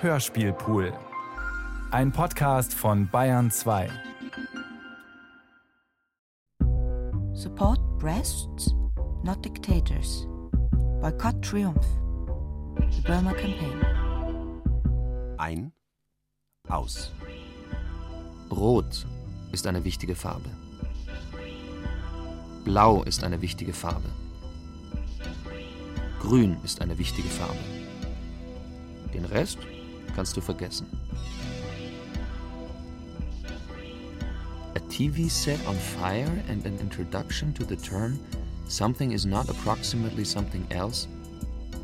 Hörspielpool. Ein Podcast von Bayern 2. Support breasts, not dictators. Boycott Triumph. The Burma Campaign. Ein, aus. Rot ist eine wichtige Farbe. Blau ist eine wichtige Farbe. Grün ist eine wichtige Farbe. Den Rest kannst du vergessen. A TV set on fire and an introduction to the term something is not approximately something else.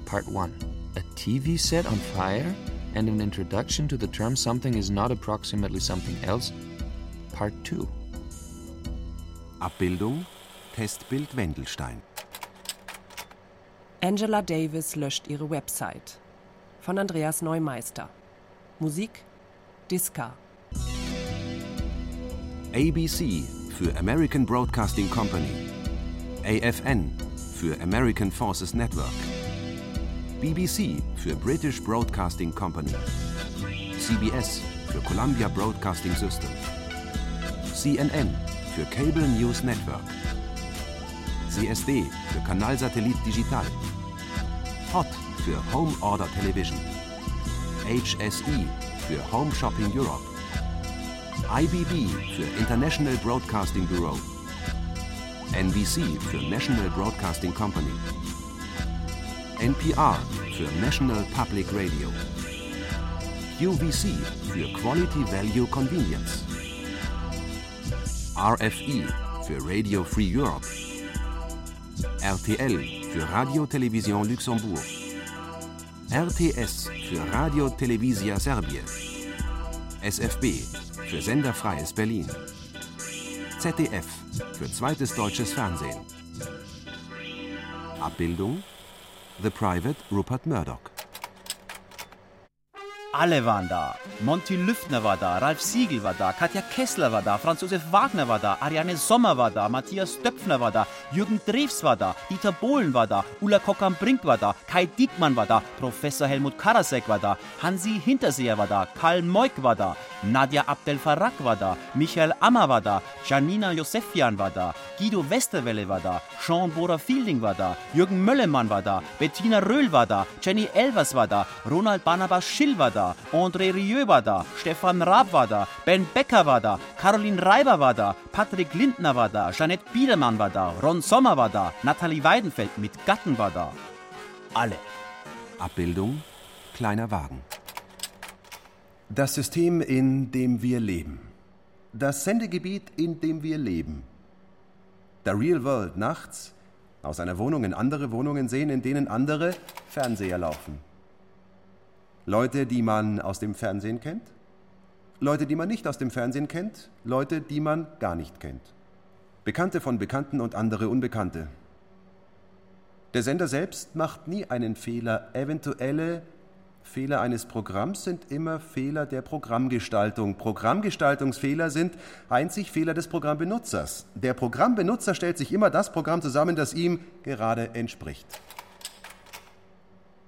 Part 1. A TV set on fire and an introduction to the term something is not approximately something else. Part 2. Abbildung Testbild Wendelstein. Angela Davis löscht ihre Website. Von Andreas Neumeister. Musik Diska. ABC für American Broadcasting Company. AFN für American Forces Network. BBC für British Broadcasting Company. CBS für Columbia Broadcasting System. CNN für Cable News Network. CSD für Kanalsatellit Digital. HOT für Home Order Television. HSE für Home Shopping Europe. IBB für International Broadcasting Bureau. NBC für National Broadcasting Company. NPR für National Public Radio. QVC für Quality Value Convenience. RFE für Radio Free Europe. RTL für Radio Television Luxembourg. RTS für Radio Televisia Serbien. SFB für Senderfreies Berlin. ZDF für zweites deutsches Fernsehen. Abbildung The Private Rupert Murdoch. Alle waren da. Monty Lüftner war da, Ralf Siegel war da, Katja Kessler war da, Franz Josef Wagner war da, Ariane Sommer war da, Matthias Döpfner war da, Jürgen Drews war da, Dieter Bohlen war da, Ulla Kockam-Brink war da, Kai Diekmann war da, Professor Helmut Karasek war da, Hansi Hinterseher war da, Karl Moik war da, Nadja Abdel Farag war da, Michael Ammer war da, Janina Josefian war da, Guido Westerwelle war da, Sean Bora-Fielding war da, Jürgen Möllemann war da, Bettina Röhl war da, Jenny Elvers war da, Ronald Barnabas Schill war da, André Rieu war da, Stefan Raab war da, Ben Becker war da, Caroline Reiber war da, Patrick Lindner war da, Jeanette Biedermann war da, Ron Sommer war da, Nathalie Weidenfeld mit Gatten war da. Alle. Abbildung Kleiner Wagen. Das System, in dem wir leben. Das Sendegebiet, in dem wir leben. Der Real World nachts. Aus einer Wohnung in andere Wohnungen sehen, in denen andere Fernseher laufen. Leute, die man aus dem Fernsehen kennt. Leute, die man nicht aus dem Fernsehen kennt. Leute, die man gar nicht kennt. Bekannte von Bekannten und andere Unbekannte. Der Sender selbst macht nie einen Fehler. Eventuelle Fehler eines Programms sind immer Fehler der Programmgestaltung. Programmgestaltungsfehler sind einzig Fehler des Programmbenutzers. Der Programmbenutzer stellt sich immer das Programm zusammen, das ihm gerade entspricht.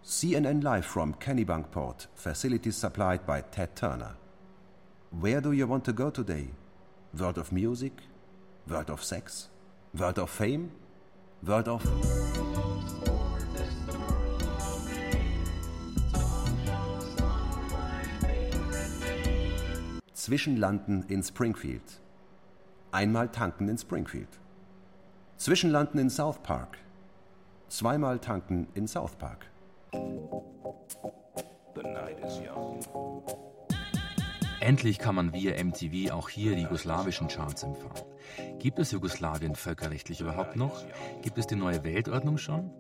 CNN Live from Kennebunkport, facilities supplied by Ted Turner. Where do you want to go today? World of music? World of sex? World of fame? World of... Zwischenlanden in Springfield. Einmal tanken in Springfield. Zwischenlanden in South Park. Zweimal tanken in South Park. Endlich kann man via MTV auch hier die jugoslawischen Charts empfangen. Gibt es Jugoslawien völkerrechtlich überhaupt noch? Gibt es die neue Weltordnung schon?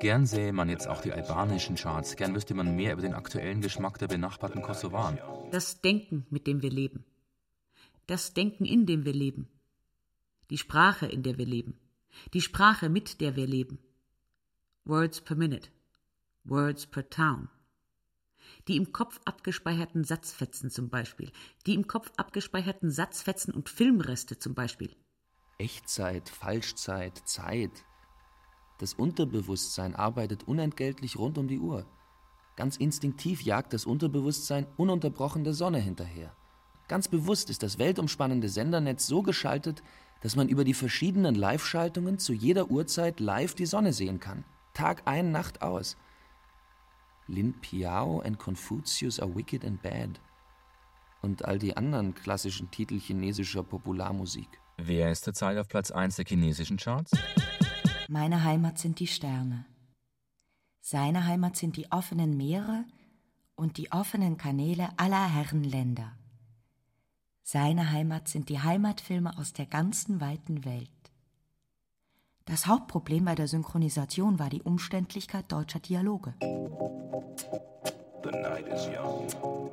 Gern sähe man jetzt auch die albanischen Charts, gern wüsste man mehr über den aktuellen Geschmack der benachbarten Kosovaren. Das Denken, mit dem wir leben. Das Denken, in dem wir leben. Die Sprache, in der wir leben. Die Sprache, mit der wir leben. Words per minute. Words per town. Die im Kopf abgespeicherten Satzfetzen zum Beispiel. Die im Kopf abgespeicherten Satzfetzen und Filmreste zum Beispiel. Echtzeit, Falschzeit, Zeit. Das Unterbewusstsein arbeitet unentgeltlich rund um die Uhr. Ganz instinktiv jagt das Unterbewusstsein ununterbrochen der Sonne hinterher. Ganz bewusst ist das weltumspannende Sendernetz so geschaltet, dass man über die verschiedenen Live-Schaltungen zu jeder Uhrzeit live die Sonne sehen kann. Tag ein, Nacht aus. Lin Piao and Confucius are wicked and bad. Und all die anderen klassischen Titel chinesischer Popularmusik. Wer ist zurzeit auf Platz 1 der chinesischen Charts? Meine Heimat sind die Sterne. Seine Heimat sind die offenen Meere und die offenen Kanäle aller Herrenländer. Seine Heimat sind die Heimatfilme aus der ganzen weiten Welt. Das Hauptproblem bei der Synchronisation war die Umständlichkeit deutscher Dialoge.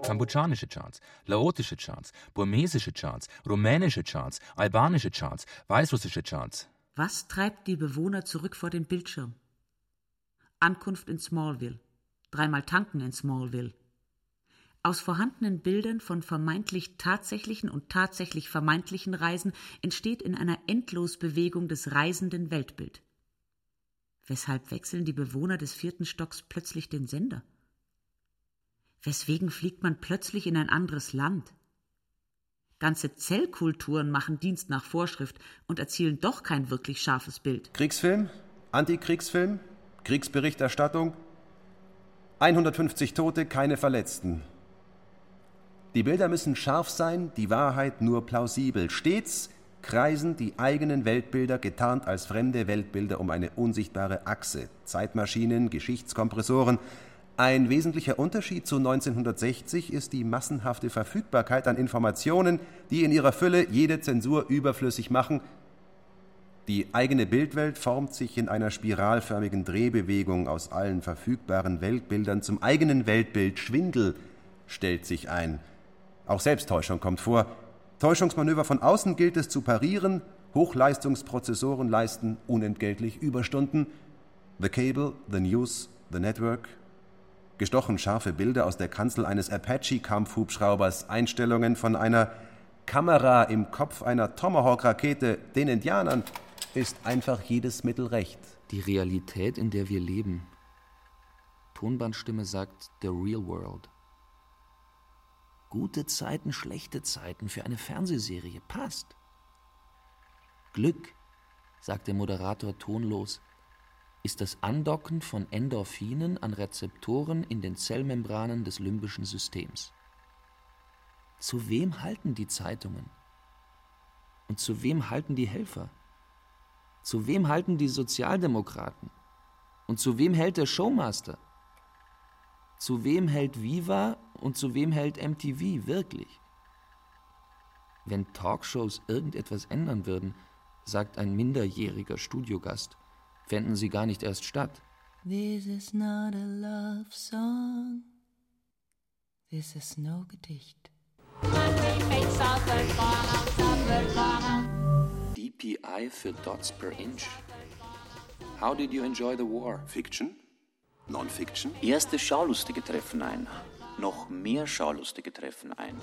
Kambodschanische Charts, laotische Charts, burmesische Charts, rumänische Charts, albanische Charts, weißrussische Charts. Was treibt die Bewohner zurück vor den Bildschirm? Ankunft in Smallville. Dreimal tanken in Smallville. Aus vorhandenen Bildern von vermeintlich tatsächlichen und tatsächlich vermeintlichen Reisen entsteht in einer Endlosbewegung des reisenden Weltbild. Weshalb wechseln die Bewohner des vierten Stocks plötzlich den Sender? Weswegen fliegt man plötzlich in ein anderes Land? Ganze Zellkulturen machen Dienst nach Vorschrift und erzielen doch kein wirklich scharfes Bild. Kriegsfilm, Antikriegsfilm, Kriegsberichterstattung, 150 Tote, keine Verletzten. Die Bilder müssen scharf sein, die Wahrheit nur plausibel. Stets kreisen die eigenen Weltbilder getarnt als fremde Weltbilder um eine unsichtbare Achse. Zeitmaschinen, Geschichtskompressoren, ein wesentlicher Unterschied zu 1960 ist die massenhafte Verfügbarkeit an Informationen, die in ihrer Fülle jede Zensur überflüssig machen. Die eigene Bildwelt formt sich in einer spiralförmigen Drehbewegung aus allen verfügbaren Weltbildern zum eigenen Weltbild. Schwindel stellt sich ein. Auch Selbsttäuschung kommt vor. Täuschungsmanöver von außen gilt es zu parieren. Hochleistungsprozessoren leisten unentgeltlich Überstunden. The Cable, The News, The Network, gestochen scharfe Bilder aus der Kanzel eines Apache-Kampfhubschraubers, Einstellungen von einer Kamera im Kopf einer Tomahawk-Rakete, den Indianern, ist einfach jedes Mittel recht. Die Realität, in der wir leben. Tonbandstimme sagt The Real World. Gute Zeiten, schlechte Zeiten für eine Fernsehserie passt. Glück, sagt der Moderator tonlos, ist das Andocken von Endorphinen an Rezeptoren in den Zellmembranen des limbischen Systems. Zu wem halten die Zeitungen? Und zu wem halten die Helfer? Zu wem halten die Sozialdemokraten? Und zu wem hält der Showmaster? Zu wem hält Viva und zu wem hält MTV wirklich? Wenn Talkshows irgendetwas ändern würden, sagt ein minderjähriger Studiogast, fänden sie gar nicht erst statt. This is not a love song. This is no Gedicht. DPI für Dots per Inch. How did you enjoy the war? Fiction? Non-Fiction? Erste Schaulustige treffen ein. Noch mehr Schaulustige treffen ein.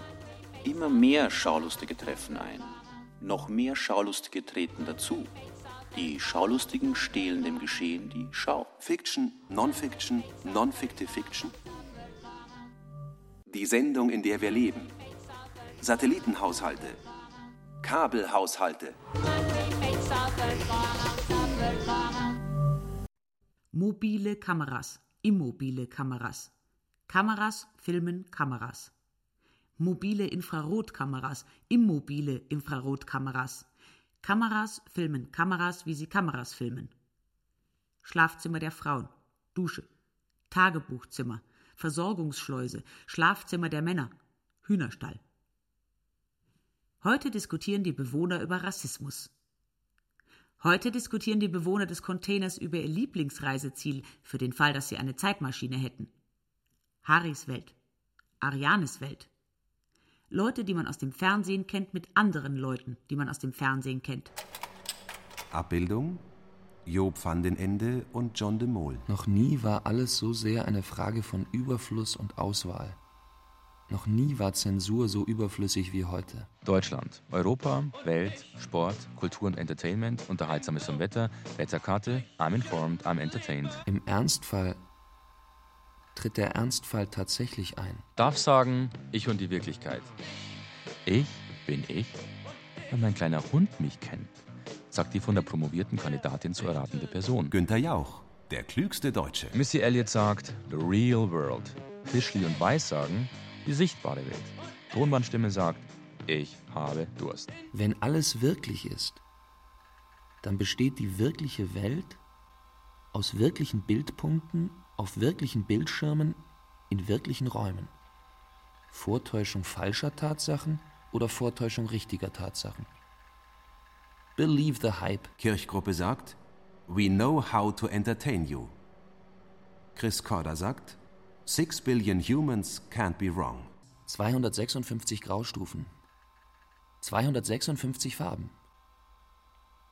Immer mehr Schaulustige treffen ein. Noch mehr Schaulustige treten dazu. Die Schaulustigen stehlen dem Geschehen die Schau. Fiction, Non-Fiction, Non-Fictive Fiction? Die Sendung, in der wir leben. Satellitenhaushalte. Kabelhaushalte. Mobile Kameras, immobile Kameras. Kameras filmen Kameras. Mobile Infrarotkameras, immobile Infrarotkameras. Kameras filmen Kameras, wie sie Kameras filmen. Schlafzimmer der Frauen, Dusche, Tagebuchzimmer, Versorgungsschleuse, Schlafzimmer der Männer, Hühnerstall. Heute diskutieren die Bewohner über Rassismus. Heute diskutieren die Bewohner des Containers über ihr Lieblingsreiseziel für den Fall, dass sie eine Zeitmaschine hätten. Haris Welt, Arianes Welt. Leute, die man aus dem Fernsehen kennt, mit anderen Leuten, die man aus dem Fernsehen kennt. Abbildung Job van den Ende und John de Mol. Noch nie war alles so sehr eine Frage von Überfluss und Auswahl. Noch nie war Zensur so überflüssig wie heute. Deutschland, Europa, Welt, Sport, Kultur und Entertainment, Unterhaltsames vom Wetter, Wetterkarte, I'm informed, I'm entertained. Im Ernstfall tritt der Ernstfall tatsächlich ein. Darf sagen, ich und die Wirklichkeit. Ich bin ich, weil mein kleiner Hund mich kennt, sagt die von der promovierten Kandidatin zu erratende Person. Günther Jauch, der klügste Deutsche. Missy Elliott sagt, the real world. Fischli und Weiß sagen, die sichtbare Welt. Tonbandstimme sagt, ich habe Durst. Wenn alles wirklich ist, dann besteht die wirkliche Welt aus wirklichen Bildpunkten auf wirklichen Bildschirmen in wirklichen Räumen. Vortäuschung falscher Tatsachen oder Vortäuschung richtiger Tatsachen. Believe the hype. Kirchgruppe sagt, we know how to entertain you. Chris Corder sagt, six billion humans can't be wrong. 256 Graustufen. 256 Farben.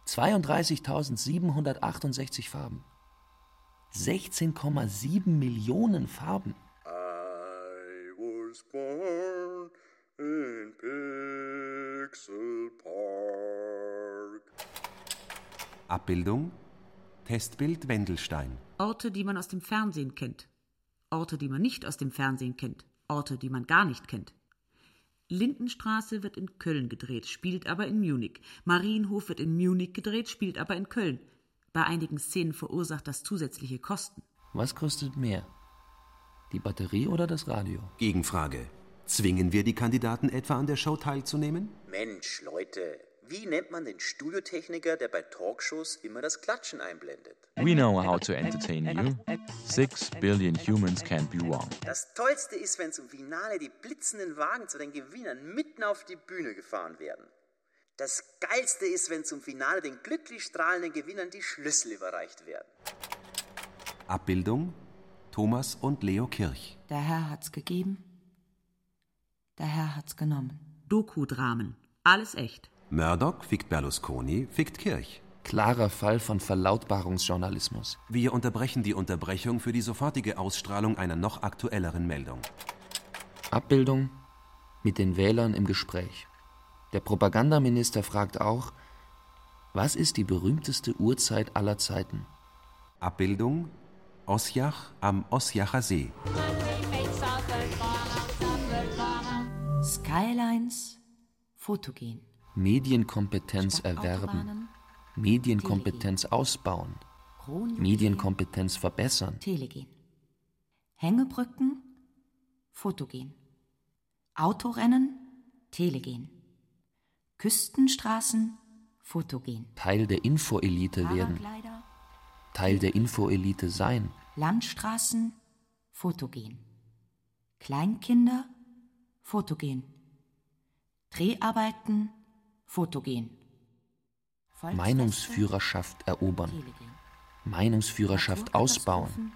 32.768 Farben. 16,7 Millionen Farben. I was born in Pixel Park. Abbildung Testbild Wendelstein. Orte, die man aus dem Fernsehen kennt. Orte, die man nicht aus dem Fernsehen kennt. Orte, die man gar nicht kennt. Lindenstraße wird in Köln gedreht, spielt aber in Munich. Marienhof wird in Munich gedreht, spielt aber in Köln. Bei einigen Szenen verursacht das zusätzliche Kosten. Was kostet mehr? Die Batterie oder das Radio? Gegenfrage. Zwingen wir die Kandidaten etwa an der Show teilzunehmen? Mensch, Leute, wie nennt man den Studiotechniker, der bei Talkshows immer das Klatschen einblendet? We know how to entertain you. Six billion humans can't be wrong. Das Tollste ist, wenn zum Finale die blitzenden Wagen zu den Gewinnern mitten auf die Bühne gefahren werden. Das Geilste ist, wenn zum Finale den glücklich strahlenden Gewinnern die Schlüssel überreicht werden. Abbildung Thomas und Leo Kirch. Der Herr hat's gegeben, der Herr hat's genommen. Doku-Dramen. Alles echt. Murdoch fickt Berlusconi, fickt Kirch. Klarer Fall von Verlautbarungsjournalismus. Wir unterbrechen die Unterbrechung für die sofortige Ausstrahlung einer noch aktuelleren Meldung. Abbildung mit den Wählern im Gespräch. Der Propagandaminister fragt auch, was ist die berühmteste Uhrzeit aller Zeiten? Abbildung Osjach am Osjacher See. Skylines, fotogen. Medienkompetenz erwerben, Medienkompetenz ausbauen, Medienkompetenz verbessern. Telegen. Hängebrücken, fotogen. Autorennen, telegen. Küstenstraßen, fotogen. Teil der Infoelite werden, Teil der Infoelite sein. Landstraßen, fotogen. Kleinkinder, fotogen. Dreharbeiten, fotogen. Meinungsführerschaft erobern. Meinungsführerschaft ausbauen,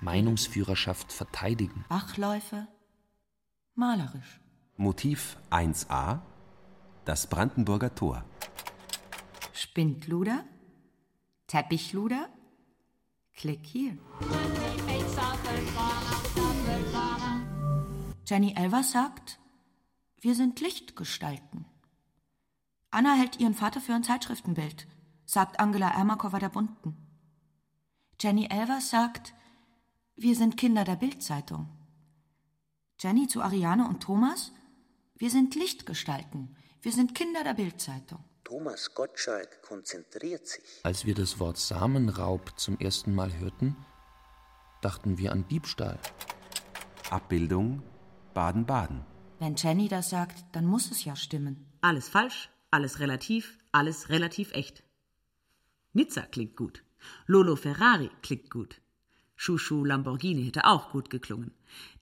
Meinungsführerschaft verteidigen. Bachläufe, malerisch. Motiv 1a Das Brandenburger Tor. Spindluder, Teppichluder, klick hier. Jenny Elvers sagt, wir sind Lichtgestalten. Anna hält ihren Vater für ein Zeitschriftenbild, sagt Angela Ermakova der Bunten. Jenny Elvers sagt, wir sind Kinder der Bildzeitung. Jenny zu Ariane und Thomas, wir sind Lichtgestalten, wir sind Kinder der Bildzeitung. Thomas Gottschalk konzentriert sich. Als wir das Wort Samenraub zum ersten Mal hörten, dachten wir an Diebstahl. Abbildung Baden-Baden. Wenn Jenny das sagt, dann muss es ja stimmen. Alles falsch, alles relativ, alles relativ echt. Nizza klingt gut. Lolo Ferrari klingt gut. Schuschu Lamborghini hätte auch gut geklungen.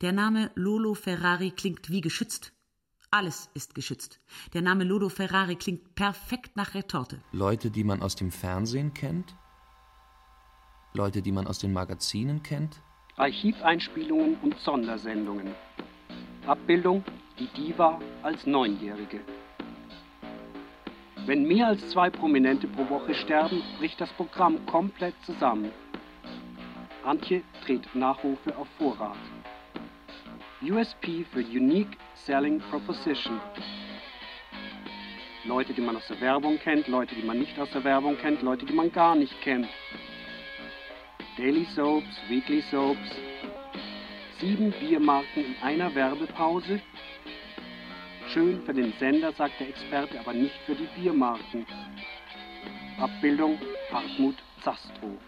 Der Name Lolo Ferrari klingt wie geschützt. Alles ist geschützt. Der Name Lolo Ferrari klingt perfekt nach Retorte. Leute, die man aus dem Fernsehen kennt, Leute, die man aus den Magazinen kennt, Archiveinspielungen und Sondersendungen. Abbildung Die Diva als Neunjährige. Wenn mehr als zwei Prominente pro Woche sterben, bricht das Programm komplett zusammen. Antje dreht Nachrufe auf Vorrat. USP für Unique Selling Proposition. Leute, die man aus der Werbung kennt, Leute, die man nicht aus der Werbung kennt, Leute, die man gar nicht kennt. Daily Soaps, Weekly Soaps, sieben Biermarken in einer Werbepause. Schön für den Sender, sagt der Experte, aber nicht für die Biermarken. Abbildung Hartmut Zastrow.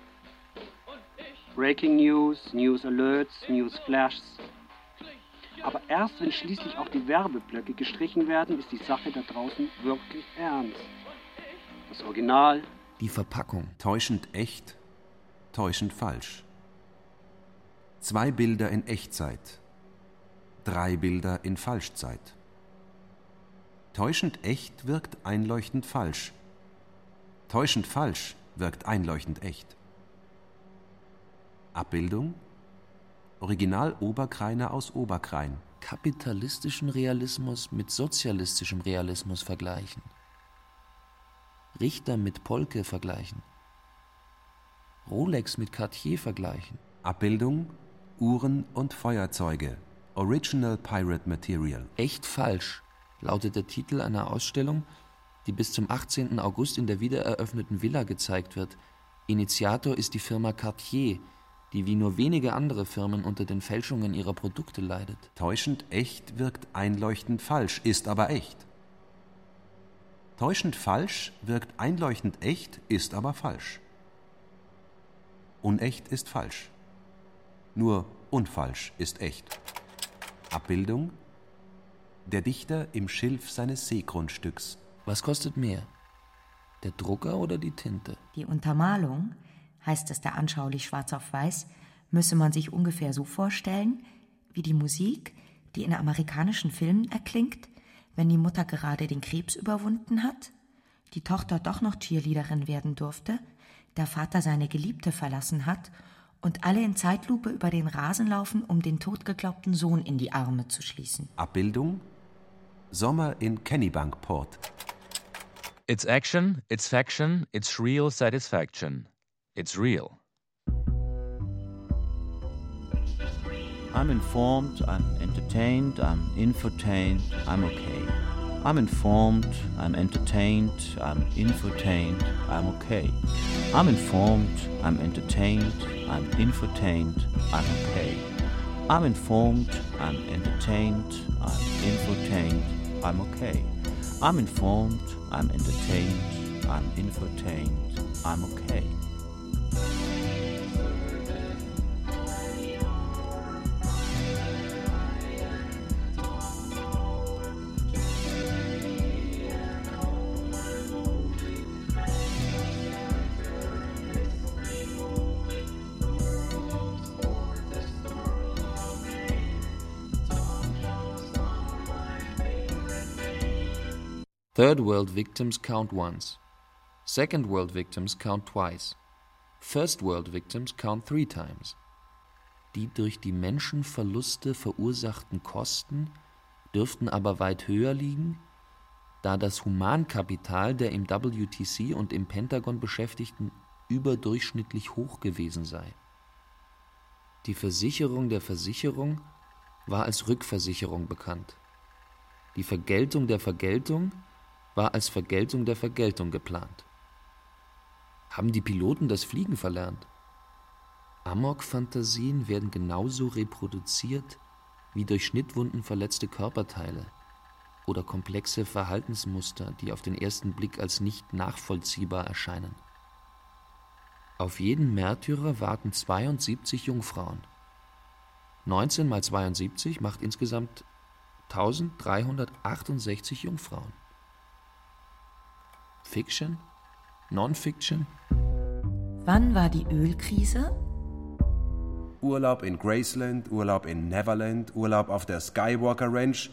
Breaking News, News Alerts, News Flashs. Aber erst wenn schließlich auch die Werbeblöcke gestrichen werden, ist die Sache da draußen wirklich ernst. Das Original. Die Verpackung. Täuschend echt, täuschend falsch. Zwei Bilder in Echtzeit, drei Bilder in Falschzeit. Täuschend echt wirkt einleuchtend falsch. Täuschend falsch wirkt einleuchtend echt. Abbildung Original Oberkreiner aus Oberkrein. Kapitalistischen Realismus mit sozialistischem Realismus vergleichen. Richter mit Polke vergleichen. Rolex mit Cartier vergleichen. Abbildung Uhren und Feuerzeuge. Original Pirate Material. Echt falsch lautet der Titel einer Ausstellung, die bis zum 18. August in der wiedereröffneten Villa gezeigt wird. Initiator ist die Firma Cartier, die wie nur wenige andere Firmen unter den Fälschungen ihrer Produkte leidet. Täuschend echt wirkt einleuchtend falsch, ist aber echt. Täuschend falsch wirkt einleuchtend echt, ist aber falsch. Unecht ist falsch. Nur unfalsch ist echt. Abbildung Der Dichter im Schilf seines Seegrundstücks. Was kostet mehr? Der Drucker oder die Tinte? Die Untermalung, heißt es da anschaulich schwarz auf weiß, müsse man sich ungefähr so vorstellen, wie die Musik, die in amerikanischen Filmen erklingt, wenn die Mutter gerade den Krebs überwunden hat, die Tochter doch noch Cheerleaderin werden durfte, der Vater seine Geliebte verlassen hat und alle in Zeitlupe über den Rasen laufen, um den totgeglaubten Sohn in die Arme zu schließen. Abbildung Sommer in Kennebunkport. It's action, it's faction, it's real satisfaction. It's real. I'm informed, I'm entertained, I'm infotained, I'm okay. I'm informed, I'm entertained, I'm infotained, I'm okay. I'm informed, I'm entertained, I'm infotained, I'm okay. I'm informed, I'm entertained, I'm infotained, I'm okay. I'm informed, I'm entertained, I'm infotained, I'm okay. Third world victims count once. Second world victims count twice. First world victims count three times. Die durch die Menschenverluste verursachten Kosten dürften aber weit höher liegen, da das Humankapital der im WTC und im Pentagon Beschäftigten überdurchschnittlich hoch gewesen sei. Die Versicherung der Versicherung war als Rückversicherung bekannt. Die Vergeltung der Vergeltung war als Vergeltung der Vergeltung geplant. Haben die Piloten das Fliegen verlernt? Amok-Fantasien werden genauso reproduziert wie durch Schnittwunden verletzte Körperteile oder komplexe Verhaltensmuster, die auf den ersten Blick als nicht nachvollziehbar erscheinen. Auf jeden Märtyrer warten 72 Jungfrauen. 19 mal 72 macht insgesamt 1368 Jungfrauen. Fiction? Non-Fiction? Wann war die Ölkrise? Urlaub in Graceland, Urlaub in Neverland, Urlaub auf der Skywalker Ranch.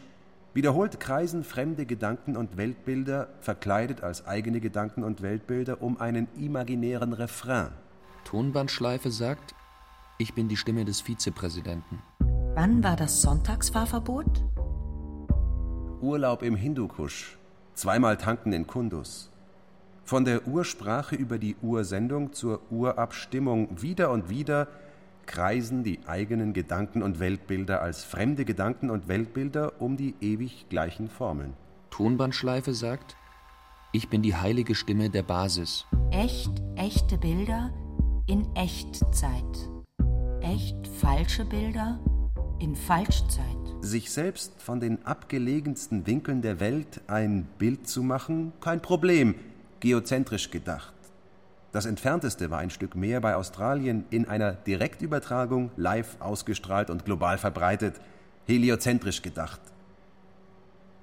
Wiederholt kreisen fremde Gedanken und Weltbilder, verkleidet als eigene Gedanken und Weltbilder, um einen imaginären Refrain. Tonbandschleife sagt, ich bin die Stimme des Vizepräsidenten. Wann war das Sonntagsfahrverbot? Urlaub im Hindukusch. Zweimal tanken in Kundus. Von der Ursprache über die Ursendung zur Urabstimmung wieder und wieder kreisen die eigenen Gedanken und Weltbilder als fremde Gedanken und Weltbilder um die ewig gleichen Formeln. Tonbandschleife sagt, ich bin die heilige Stimme der Basis. Echt, echte Bilder in Echtzeit. Echt falsche Bilder In Falschzeit. Sich selbst von den abgelegensten Winkeln der Welt ein Bild zu machen, kein Problem, geozentrisch gedacht. Das entfernteste war ein Stück Meer bei Australien in einer Direktübertragung live ausgestrahlt und global verbreitet, heliozentrisch gedacht.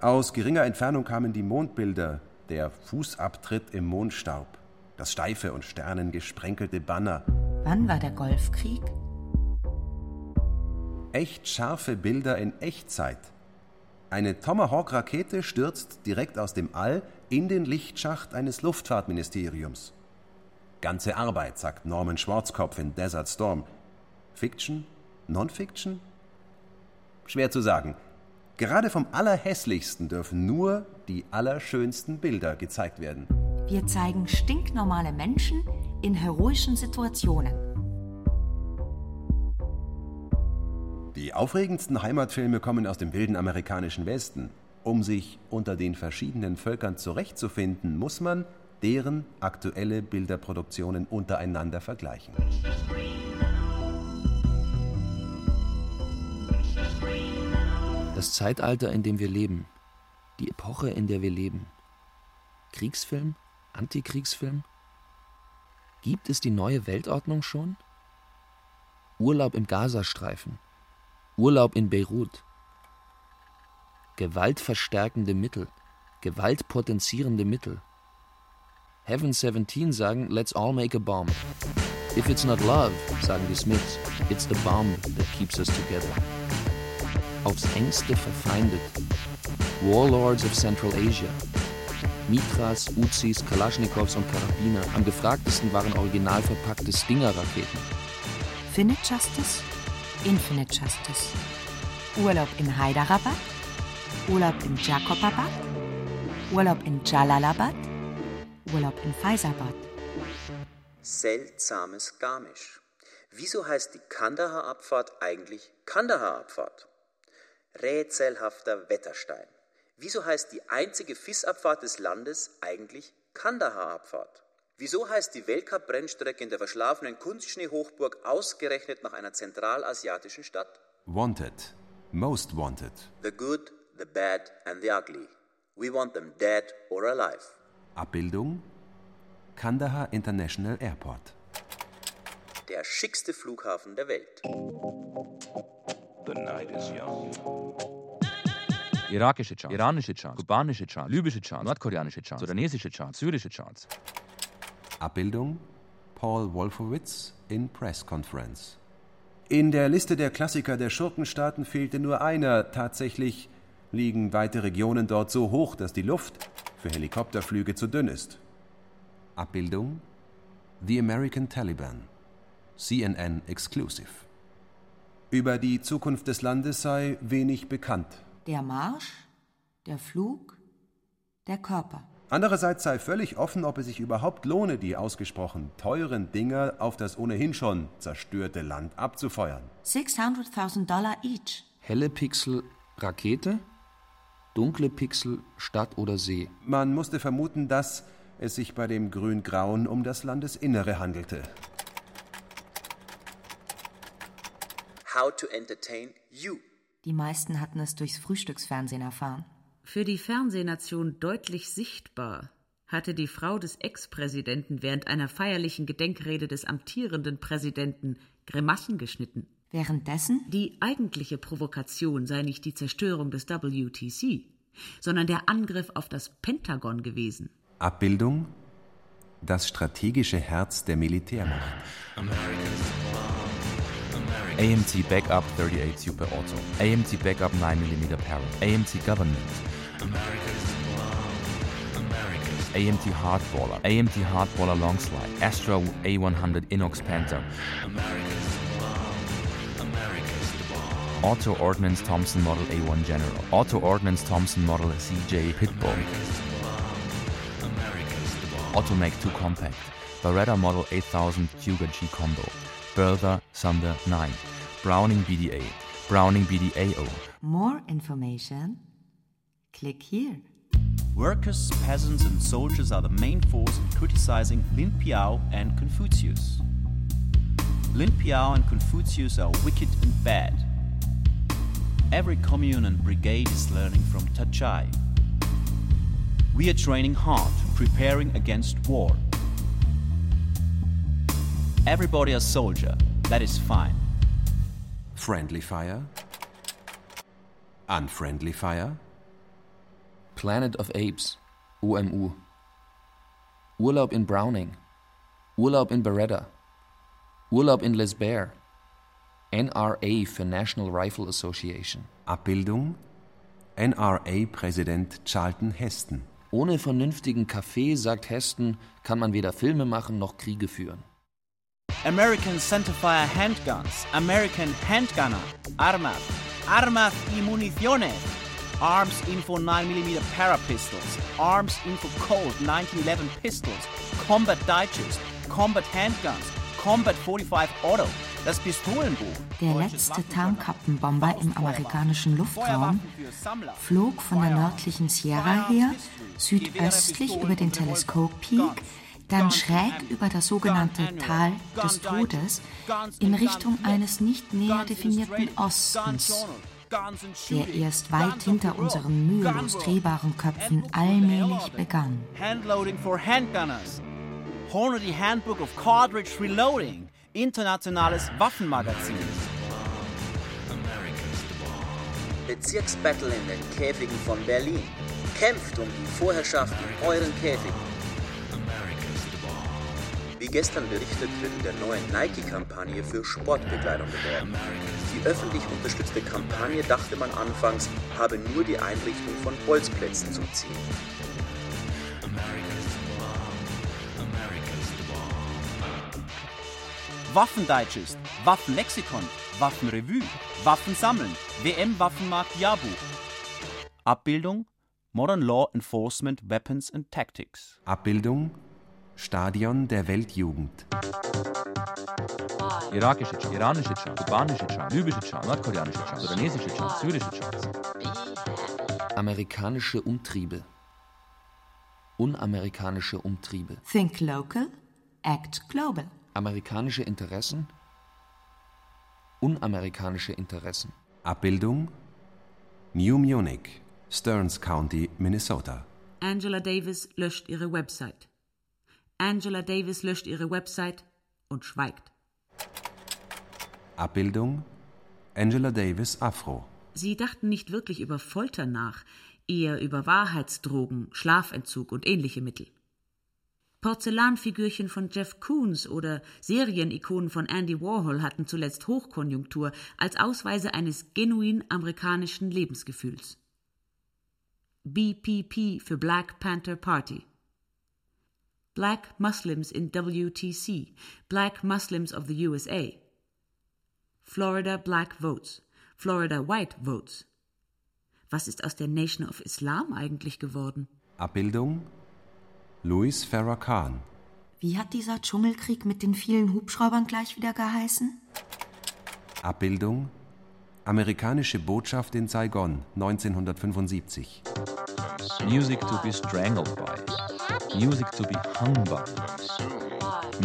Aus geringer Entfernung kamen die Mondbilder, der Fußabtritt im Mondstaub, das steife und sternengesprenkelte Banner. Wann war der Golfkrieg? Echt scharfe Bilder in Echtzeit. Eine Tomahawk-Rakete stürzt direkt aus dem All in den Lichtschacht eines Luftfahrtministeriums. Ganze Arbeit, sagt Norman Schwarzkopf in Desert Storm. Fiction? Non-Fiction? Schwer zu sagen. Gerade vom Allerhässlichsten dürfen nur die allerschönsten Bilder gezeigt werden. Wir zeigen stinknormale Menschen in heroischen Situationen. Die aufregendsten Heimatfilme kommen aus dem wilden amerikanischen Westen. Um sich unter den verschiedenen Völkern zurechtzufinden, muss man deren aktuelle Bilderproduktionen untereinander vergleichen. Das Zeitalter, in dem wir leben. Die Epoche, in der wir leben. Kriegsfilm? Antikriegsfilm? Gibt es die neue Weltordnung schon? Urlaub im Gazastreifen. Urlaub in Beirut. Gewaltverstärkende Mittel. Gewaltpotenzierende Mittel. Heaven 17 sagen, let's all make a bomb. If it's not love, sagen die Smiths, it's the bomb that keeps us together. Aufs engste verfeindet. Warlords of Central Asia. Mitras, Uzis, Kalaschnikows und Karabiner. Am gefragtesten waren original verpackte Stinger-Raketen. Finite Justice, Infinite Justice. Urlaub in Hyderabad, Urlaub in Jacobabad, Urlaub in Jalalabad, Urlaub in Faisabad. Seltsames Garmisch. Wieso heißt die Kandahar-Abfahrt eigentlich Kandahar-Abfahrt? Rätselhafter Wetterstein. Wieso heißt die einzige FIS-Abfahrt des Landes eigentlich Kandahar-Abfahrt? Wieso heißt die Weltcup-Brennstrecke in der verschlafenen Kunstschneehochburg ausgerechnet nach einer zentralasiatischen Stadt? Wanted. Most wanted. The good, the bad and the ugly. We want them dead or alive. Abbildung Kandahar International Airport. Der schickste Flughafen der Welt. The night is young. Irakische Charts, iranische Charts, kubanische Charts, libysche Charts, nordkoreanische Charts, sudanesische Charts, syrische Charts. Abbildung Paul Wolfowitz in Press Conference. In der Liste der Klassiker der Schurkenstaaten fehlte nur einer. Tatsächlich liegen weite Regionen dort so hoch, dass die Luft für Helikopterflüge zu dünn ist. Abbildung The American Taliban. CNN Exclusive. Über die Zukunft des Landes sei wenig bekannt. Der Marsch, der Flug, der Körper. Andererseits sei völlig offen, ob es sich überhaupt lohne, die ausgesprochen teuren Dinger auf das ohnehin schon zerstörte Land abzufeuern. 600.000 Dollar each. Helle Pixel Rakete, dunkle Pixel Stadt oder See. Man musste vermuten, dass es sich bei dem Grün-Grauen um das Landesinnere handelte. How to entertain you. Die meisten hatten es durchs Frühstücksfernsehen erfahren. Für die Fernsehnation deutlich sichtbar hatte die Frau des Ex-Präsidenten während einer feierlichen Gedenkrede des amtierenden Präsidenten Grimassen geschnitten. Währenddessen? Die eigentliche Provokation sei nicht die Zerstörung des WTC, sondern der Angriff auf das Pentagon gewesen. Abbildung Das strategische Herz der Militärmacht. AMT Backup 38 Super Auto, AMT Backup 9mm Parrot, AMT Government, AMT Hardballer, AMT Hardballer Long Slide, Astra A100 Inox Panther, Auto Ordnance Thompson Model A1 General, Auto Ordnance Thompson Model CJ Pitbull, Automake 2 Compact, Beretta Model 8000 Cougar G Combo, Bertha Thunder 9, Browning BDA, Browning BDAO. More information? Click here. Workers, peasants, and soldiers are the main force in criticizing Lin Piao and Confucius. Lin Piao and Confucius are wicked and bad. Every commune and brigade is learning from Tachai. We are training hard, preparing against war. Everybody a soldier, that is fine. Friendly fire? Unfriendly fire? Planet of Apes, UMU. Urlaub in Browning. Urlaub in Beretta. Urlaub in Les Bear. NRA für National Rifle Association. Abbildung. NRA-Präsident Charlton Heston. Ohne vernünftigen Kaffee, sagt Heston, kann man weder Filme machen noch Kriege führen. American Centerfire Handguns, American Handgunner, Armas, Armas y Municiones, Arms Info 9mm Para Pistols, Arms Info Colt 1911 Pistols, Combat Digest, Combat Handguns, Combat 45 Auto, das Pistolenbuch. Der letzte Tarnkappenbomber im amerikanischen Luftraum flog von der nördlichen Sierra her, südöstlich über den Telescope Peak, dann schräg über das sogenannte Tal des Todes in Richtung eines nicht näher definierten Ostens, der erst weit hinter unseren mühelos drehbaren Köpfen allmählich begann. Handloading for Handgunners. Hornady Handbook of Cartridge Reloading. Internationales Waffenmagazin. Bezirksbattle in den Käfigen von Berlin. Kämpft um die Vorherrschaft in euren Käfigen. Wie gestern berichtet, wird in der neuen Nike-Kampagne für Sportbekleidung beworben. Die öffentlich unterstützte Kampagne dachte man anfangs, habe nur die Einrichtung von Bolzplätzen zum Ziel. Waffendigest, Waffenlexikon, Waffenrevue, Waffensammeln, WM-Waffenmarkt Jahrbuch. Abbildung Modern Law Enforcement Weapons and Tactics. Abbildung Stadion der Weltjugend. Irakische Charts, iranische Charts, kubanische Charts, libysche Charts, nordkoreanische Charts, sudanesische Charts, syrische Charts. Amerikanische Umtriebe. Unamerikanische Umtriebe. Think local, act global. Amerikanische Interessen. Unamerikanische Interessen. Abbildung New Munich, Stearns County, Minnesota. Angela Davis löscht ihre Website. Angela Davis löscht ihre Website und schweigt. Abbildung Angela Davis Afro. Sie dachten nicht wirklich über Folter nach, eher über Wahrheitsdrogen, Schlafentzug und ähnliche Mittel. Porzellanfigürchen von Jeff Koons oder Serienikonen von Andy Warhol hatten zuletzt Hochkonjunktur als Ausweise eines genuin amerikanischen Lebensgefühls. BPP für Black Panther Party. Black Muslims in WTC, Black Muslims of the USA. Florida Black Votes, Florida White Votes. Was ist aus der Nation of Islam eigentlich geworden? Abbildung Louis Farrakhan. Wie hat dieser Dschungelkrieg mit den vielen Hubschraubern gleich wieder geheißen? Abbildung Amerikanische Botschaft in Saigon 1975. Music to be strangled by. Music to be hung by.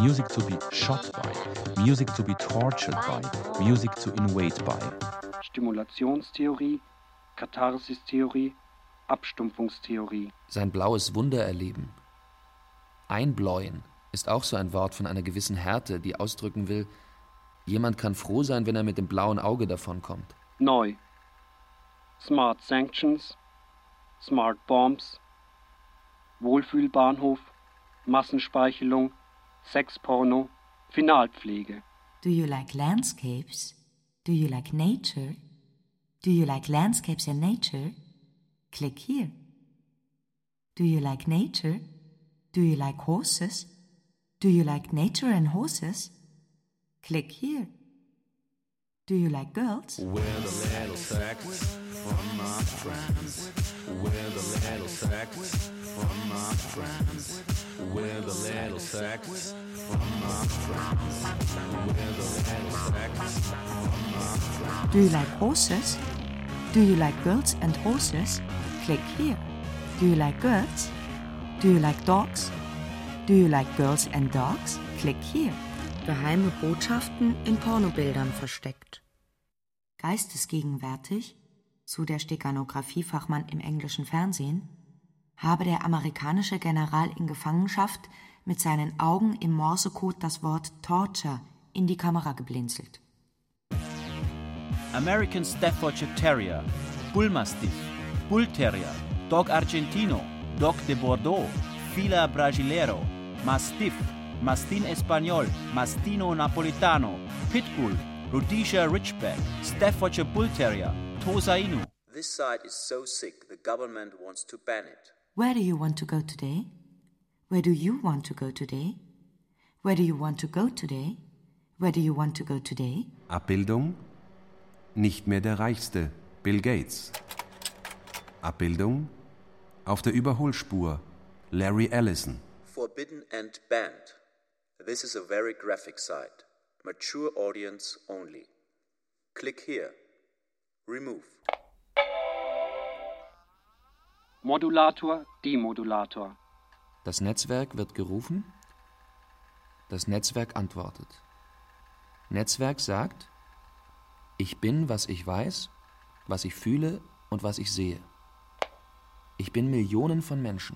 Music to be shot by. Music to be tortured by. Music to invade by. Stimulationstheorie, Katharsistheorie, Abstumpfungstheorie. Sein blaues Wunder erleben. Einbläuen ist auch so ein Wort von einer gewissen Härte, die ausdrücken will, jemand kann froh sein, wenn er mit dem blauen Auge davonkommt. Neu. Smart Sanctions, Smart Bombs, Wohlfühlbahnhof, Massenspeichelung, Sexporno, Finalpflege. Do you like landscapes? Do you like nature? Do you like landscapes and nature? Click here. Do you like nature? Do you like horses? Do you like nature and horses? Click here. Do you like girls? With a little sex from my friends. With a little sex from my friends. With a little sex from my friends. With a little sex from my friends. Do you like horses? Do you like girls and horses? Click here. Do you like girls? Do you like dogs? Do you like girls and dogs? Click here. Geheime Botschaften in Pornobildern versteckt. Geistesgegenwärtig so der Steganografiefachmann im englischen Fernsehen, habe der amerikanische General in Gefangenschaft mit seinen Augen im Morsecode das Wort Torture in die Kamera geblinzelt. American Staffordshire Terrier, Bullmastiff, Bull Terrier, Dog Argentino, Dog de Bordeaux, Fila Brasilero, Mastiff, Mastin Español, Mastino Napolitano, Pitbull, Rhodesia Ridgeback, Staffordshire Bull Terrier, Tosa Inu. This site is so sick the government wants to ban it. Where do you want to go today? Where do you want to go today? Where do you want to go today? Where do you want to go today? Abbildung nicht mehr der Reichste, Bill Gates. Abbildung auf der Überholspur, Larry Ellison. Forbidden and banned. This is a very graphic site. Mature audience only. Click here. Remove. Modulator, Demodulator. Das Netzwerk wird gerufen. Das Netzwerk antwortet. Netzwerk sagt, ich bin, was ich weiß, was ich fühle und was ich sehe. Ich bin Millionen von Menschen.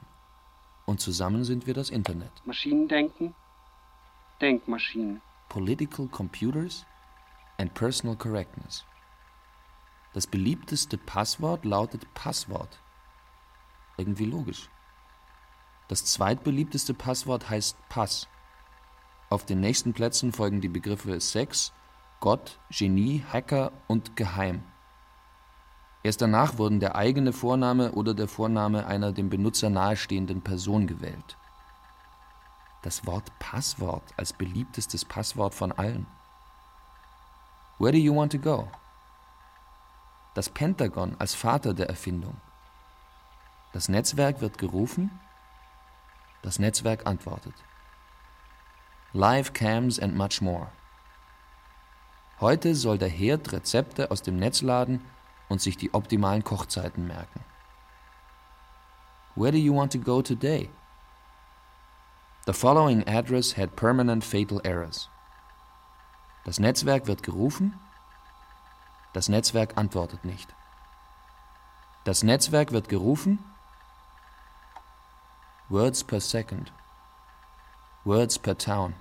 Und zusammen sind wir das Internet. Maschinendenken, Denkmaschinen. Political Computers and Personal Correctness. Das beliebteste Passwort lautet Passwort. Irgendwie logisch. Das zweitbeliebteste Passwort heißt Pass. Auf den nächsten Plätzen folgen die Begriffe Sex, Gott, Genie, Hacker und Geheim. Erst danach wurden der eigene Vorname oder der Vorname einer dem Benutzer nahestehenden Person gewählt. Das Wort Passwort als beliebtestes Passwort von allen. Where do you want to go? Das Pentagon als Vater der Erfindung. Das Netzwerk wird gerufen, das Netzwerk antwortet. Live Cams and much more. Heute soll der Herd Rezepte aus dem Netz laden und sich die optimalen Kochzeiten merken. Where do you want to go today? The following address had permanent fatal errors. Das Netzwerk wird gerufen, das Netzwerk antwortet nicht. Das Netzwerk wird gerufen, Words per second, Words per town.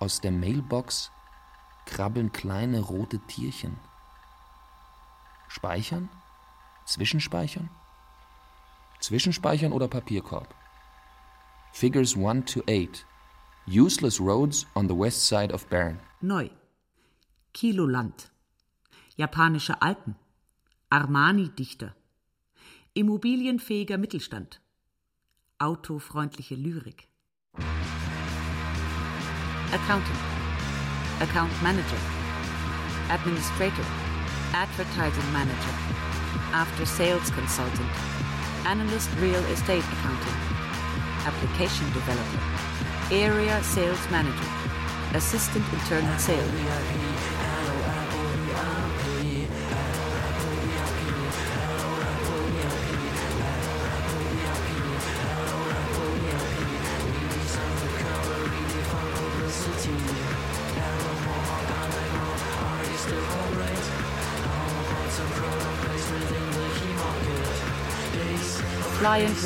Aus der Mailbox krabbeln kleine rote Tierchen. Speichern? Zwischenspeichern? Zwischenspeichern oder Papierkorb? Figures 1 to 8. Useless roads on the west side of Bern. Neu. Kiloland. Japanische Alpen. Armani-Dichter. Immobilienfähiger Mittelstand. Autofreundliche Lyrik. Accountant. Account Manager. Administrator. Advertising Manager. After Sales Consultant. Analyst Real Estate Accountant. Application Developer. Area Sales Manager. Assistant Internal Sales.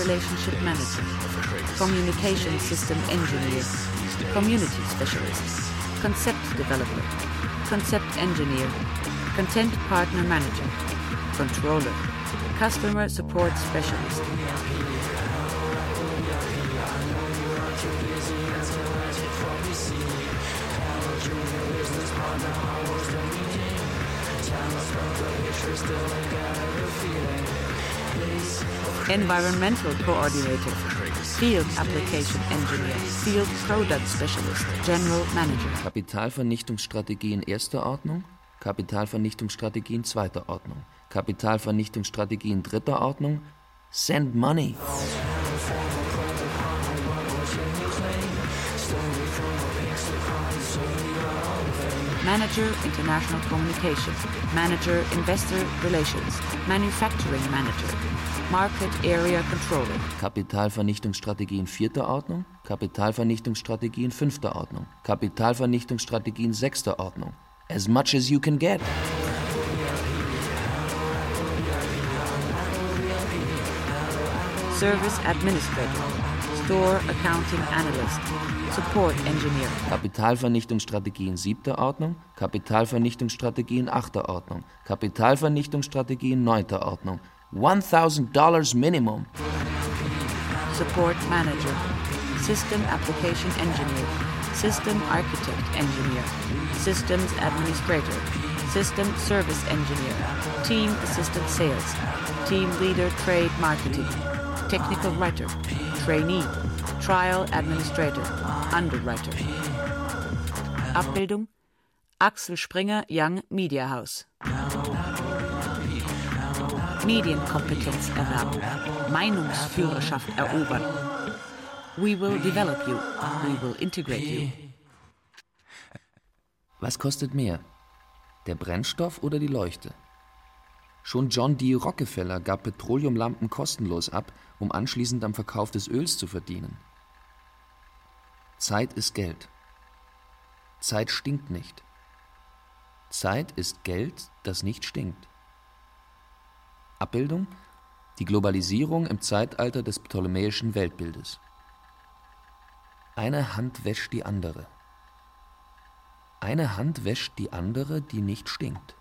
Relationship Manager, Communication System Engineer, Community Specialist, Concept Developer, Concept Engineer, Content Partner Manager, Controller, Customer Support Specialist. Environmental Coordinator, Field Application Engineer, Field Product Specialist, General Manager. Kapitalvernichtungsstrategien erster Ordnung, Kapitalvernichtungsstrategien zweiter Ordnung, Kapitalvernichtungsstrategien dritter Ordnung. Send money. Manager International Communications, Manager Investor Relations, Manufacturing Manager, Market Area Controller. Kapitalvernichtungsstrategien vierter Ordnung, Kapitalvernichtungsstrategien fünfter Ordnung, Kapitalvernichtungsstrategien sechster Ordnung. As much as you can get. Service Administrator, Store Accounting Analyst. Support Engineer, Kapitalvernichtungsstrategien siebter Ordnung, Kapitalvernichtungsstrategien achter Ordnung, Kapitalvernichtungsstrategien neunter Ordnung. $1000 Minimum. Support Manager, System Application Engineer, System Architect Engineer, Systems Administrator, System Service Engineer, Team Assistant Sales, Team Leader Trade Marketing, Technical Writer, Trainee, Trial Administrator, Underwriter. Abbildung Axel Springer Young Media House. Medienkompetenz erwerben, Meinungsführerschaft erobern. We will develop you, we will integrate you. Was kostet mehr? Der Brennstoff oder die Leuchte? Schon John D. Rockefeller gab Petroleumlampen kostenlos ab, um anschließend am Verkauf des Öls zu verdienen. Zeit ist Geld. Zeit stinkt nicht. Zeit ist Geld, das nicht stinkt. Abbildung Die Globalisierung im Zeitalter des ptolemäischen Weltbildes. Eine Hand wäscht die andere. Eine Hand wäscht die andere, die nicht stinkt.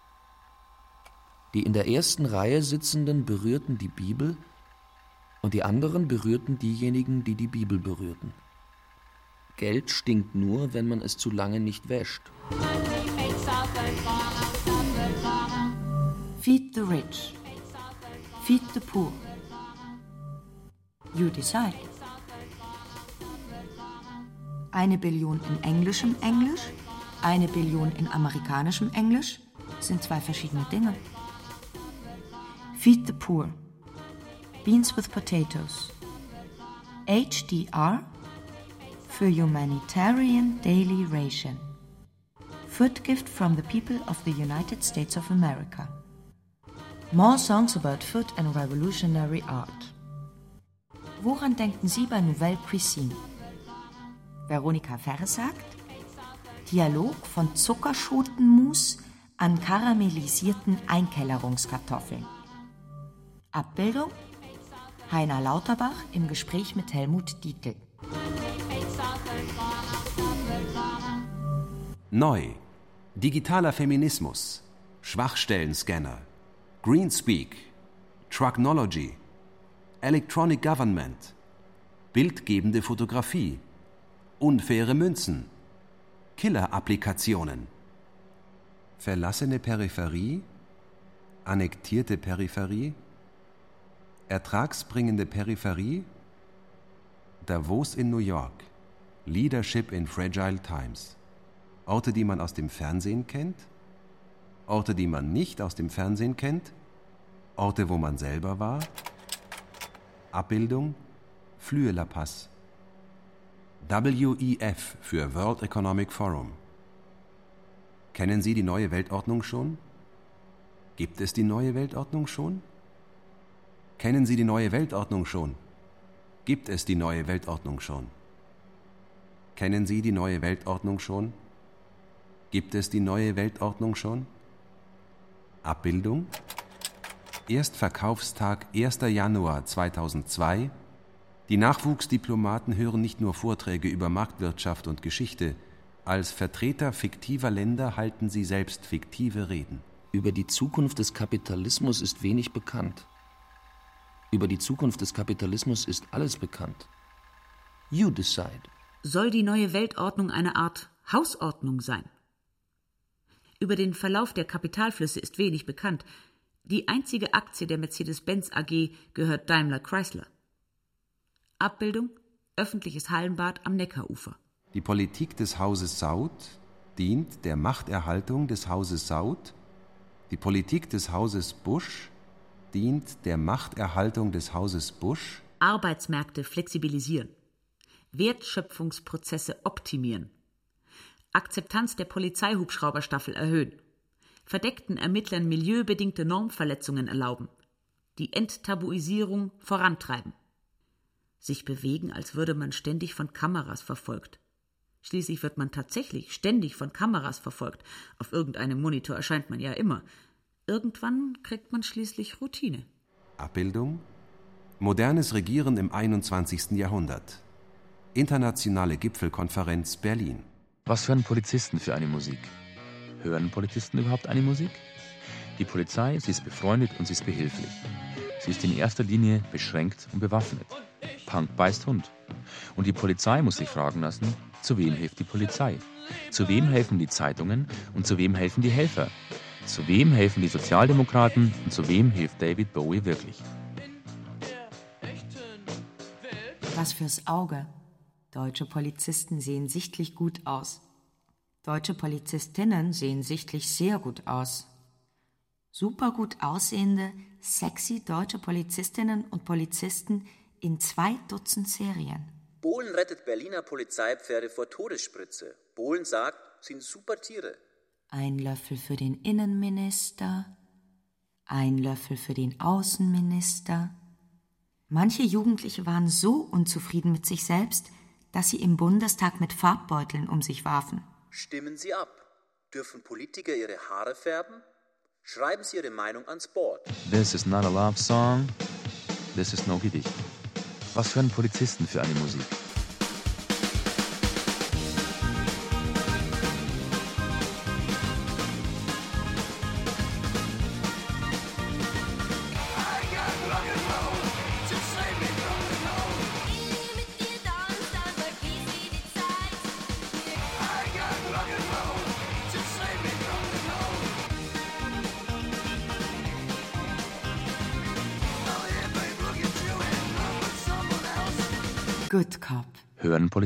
Die in der ersten Reihe Sitzenden berührten die Bibel und die anderen berührten diejenigen, die die Bibel berührten. Geld stinkt nur, wenn man es zu lange nicht wäscht. Feed the rich. Feed the poor. You decide. Eine Billion in englischem Englisch, eine Billion in amerikanischem Englisch sind zwei verschiedene Dinge. Feed the poor. Beans with potatoes. HDR für Humanitarian Daily Ration. Food gift from the people of the United States of America. More songs about food and revolutionary art. Woran denken Sie bei Nouvelle Cuisine? Veronika Ferre sagt, Dialog von Zuckerschotenmus an karamellisierten Einkellerungskartoffeln. Abbildung Heiner Lauterbach im Gespräch mit Helmut Dietl. Neu. Digitaler Feminismus. Schwachstellenscanner. Greenspeak. Trucknology. Electronic Government. Bildgebende Fotografie. Unfaire Münzen. Killer-Applikationen. Verlassene Peripherie. Annektierte Peripherie. Ertragsbringende Peripherie. Davos in New York. Leadership in Fragile Times. Orte, die man aus dem Fernsehen kennt. Orte, die man nicht aus dem Fernsehen kennt. Orte, wo man selber war. Abbildung Flüe La Paz. WEF für World Economic Forum. Kennen Sie die neue Weltordnung schon? Gibt es die neue Weltordnung schon? Kennen Sie die neue Weltordnung schon? Gibt es die neue Weltordnung schon? Kennen Sie die neue Weltordnung schon? Gibt es die neue Weltordnung schon? Abbildung Erstverkaufstag 1. Januar 2002 Die Nachwuchsdiplomaten hören nicht nur Vorträge über Marktwirtschaft und Geschichte, als Vertreter fiktiver Länder halten sie selbst fiktive Reden. Über die Zukunft des Kapitalismus ist wenig bekannt. Über die Zukunft des Kapitalismus ist alles bekannt. You decide. Soll die neue Weltordnung eine Art Hausordnung sein? Über den Verlauf der Kapitalflüsse ist wenig bekannt. Die einzige Aktie der Mercedes-Benz AG gehört Daimler Chrysler. Abbildung öffentliches Hallenbad am Neckarufer. Die Politik des Hauses Saud dient der Machterhaltung des Hauses Saud. Die Politik des Hauses Bush dient der Machterhaltung des Hauses Bush. Arbeitsmärkte flexibilisieren. Wertschöpfungsprozesse optimieren. Akzeptanz der Polizeihubschrauberstaffel erhöhen. Verdeckten Ermittlern milieubedingte Normverletzungen erlauben. Die Enttabuisierung vorantreiben. Sich bewegen, als würde man ständig von Kameras verfolgt. Schließlich wird man tatsächlich ständig von Kameras verfolgt. Auf irgendeinem Monitor erscheint man ja immer. Irgendwann kriegt man schließlich Routine. Abbildung Modernes Regieren im 21. Jahrhundert. Internationale Gipfelkonferenz Berlin. Was hören Polizisten für eine Musik? Hören Polizisten überhaupt eine Musik? Die Polizei, sie ist befreundet und sie ist behilflich. Sie ist in erster Linie beschränkt und bewaffnet. Punk beißt Hund. Und die Polizei muss sich fragen lassen, zu wem hilft die Polizei? Zu wem helfen die Zeitungen und zu wem helfen die Helfer? Zu wem helfen die Sozialdemokraten und zu wem hilft David Bowie wirklich? Was fürs Auge. Deutsche Polizisten sehen sichtlich gut aus. Deutsche Polizistinnen sehen sichtlich sehr gut aus. Super gut aussehende, sexy deutsche Polizistinnen und Polizisten in zwei Dutzend Serien. Bohlen rettet Berliner Polizeipferde vor Todesspritze. Bohlen sagt, sind super Tiere. Ein Löffel für den Innenminister, ein Löffel für den Außenminister. Manche Jugendliche waren so unzufrieden mit sich selbst, dass sie im Bundestag mit Farbbeuteln um sich warfen. Stimmen Sie ab. Dürfen Politiker ihre Haare färben? Schreiben Sie Ihre Meinung ans Board. This is not a love song. This is no Gedicht. Was hören Polizisten für eine Musik?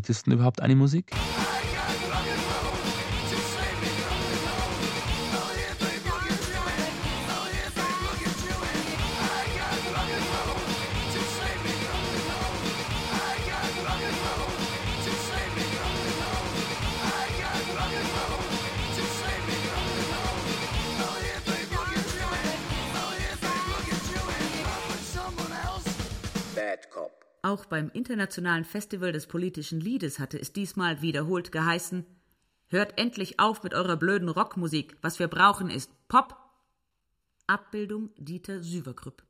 Polizisten überhaupt eine Musik? Internationalen Festival des politischen Liedes hatte es diesmal wiederholt geheißen: Hört endlich auf mit eurer blöden Rockmusik. Was wir brauchen ist Pop. Abbildung Dieter Süverkrüpp.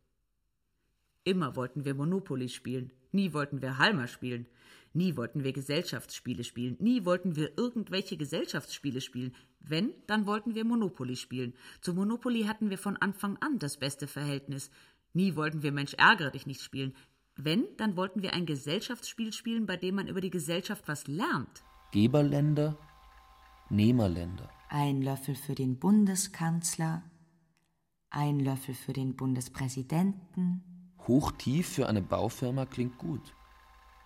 Immer wollten wir Monopoly spielen, nie wollten wir Halmer spielen, nie wollten wir Gesellschaftsspiele spielen, nie wollten wir irgendwelche Gesellschaftsspiele spielen. Wenn, dann wollten wir Monopoly spielen. Zu Monopoly hatten wir von Anfang an das beste Verhältnis. Nie wollten wir Mensch ärgere dich nicht spielen. Wenn, dann wollten wir ein Gesellschaftsspiel spielen, bei dem man über die Gesellschaft was lernt. Geberländer, Nehmerländer. Ein Löffel für den Bundeskanzler, ein Löffel für den Bundespräsidenten. Hochtief für eine Baufirma klingt gut.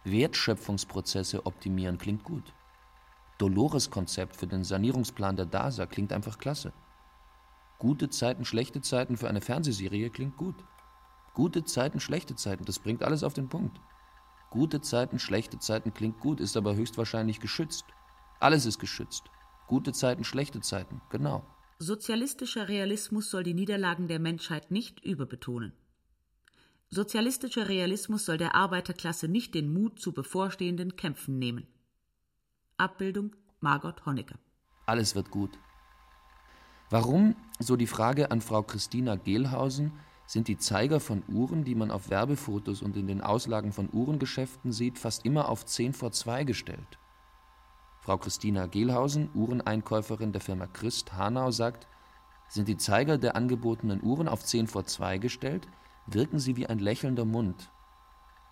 Wertschöpfungsprozesse optimieren klingt gut. Dolores-Konzept für den Sanierungsplan der DASA klingt einfach klasse. Gute Zeiten, schlechte Zeiten für eine Fernsehserie klingt gut. Gute Zeiten, schlechte Zeiten, das bringt alles auf den Punkt. Gute Zeiten, schlechte Zeiten klingt gut, ist aber höchstwahrscheinlich geschützt. Alles ist geschützt. Gute Zeiten, schlechte Zeiten, genau. Sozialistischer Realismus soll die Niederlagen der Menschheit nicht überbetonen. Sozialistischer Realismus soll der Arbeiterklasse nicht den Mut zu bevorstehenden Kämpfen nehmen. Abbildung Margot Honecker. Alles wird gut. Warum, so die Frage an Frau Christina Gehlhausen, sind die Zeiger von Uhren, die man auf Werbefotos und in den Auslagen von Uhrengeschäften sieht, fast immer auf 10 vor 2 gestellt. Frau Christina Gehlhausen, Uhreneinkäuferin der Firma Christ Hanau, sagt, sind die Zeiger der angebotenen Uhren auf 10 vor 2 gestellt, wirken sie wie ein lächelnder Mund.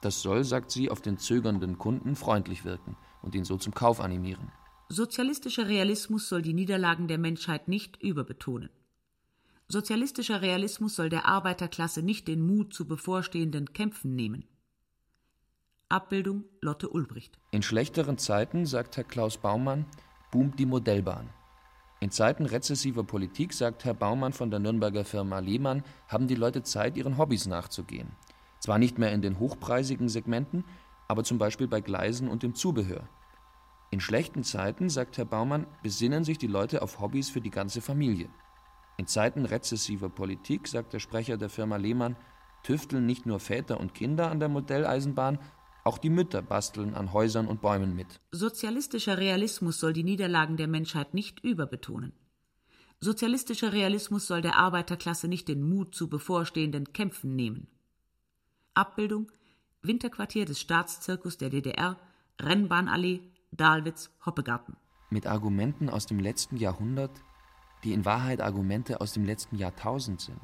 Das soll, sagt sie, auf den zögernden Kunden freundlich wirken und ihn so zum Kauf animieren. Sozialistischer Realismus soll die Niederlagen der Menschheit nicht überbetonen. Sozialistischer Realismus soll der Arbeiterklasse nicht den Mut zu bevorstehenden Kämpfen nehmen. Abbildung Lotte Ulbricht. In schlechteren Zeiten, sagt Herr Klaus Baumann, boomt die Modellbahn. In Zeiten rezessiver Politik, sagt Herr Baumann von der Nürnberger Firma Lehmann, haben die Leute Zeit, ihren Hobbys nachzugehen. Zwar nicht mehr in den hochpreisigen Segmenten, aber zum Beispiel bei Gleisen und dem Zubehör. In schlechten Zeiten, sagt Herr Baumann, besinnen sich die Leute auf Hobbys für die ganze Familie. In Zeiten rezessiver Politik, sagt der Sprecher der Firma Lehmann, tüfteln nicht nur Väter und Kinder an der Modelleisenbahn, auch die Mütter basteln an Häusern und Bäumen mit. Sozialistischer Realismus soll die Niederlagen der Menschheit nicht überbetonen. Sozialistischer Realismus soll der Arbeiterklasse nicht den Mut zu bevorstehenden Kämpfen nehmen. Abbildung Winterquartier des Staatszirkus der DDR, Rennbahnallee, Dahlwitz, Hoppegarten. Mit Argumenten aus dem letzten Jahrhundert, die in Wahrheit Argumente aus dem letzten Jahrtausend sind.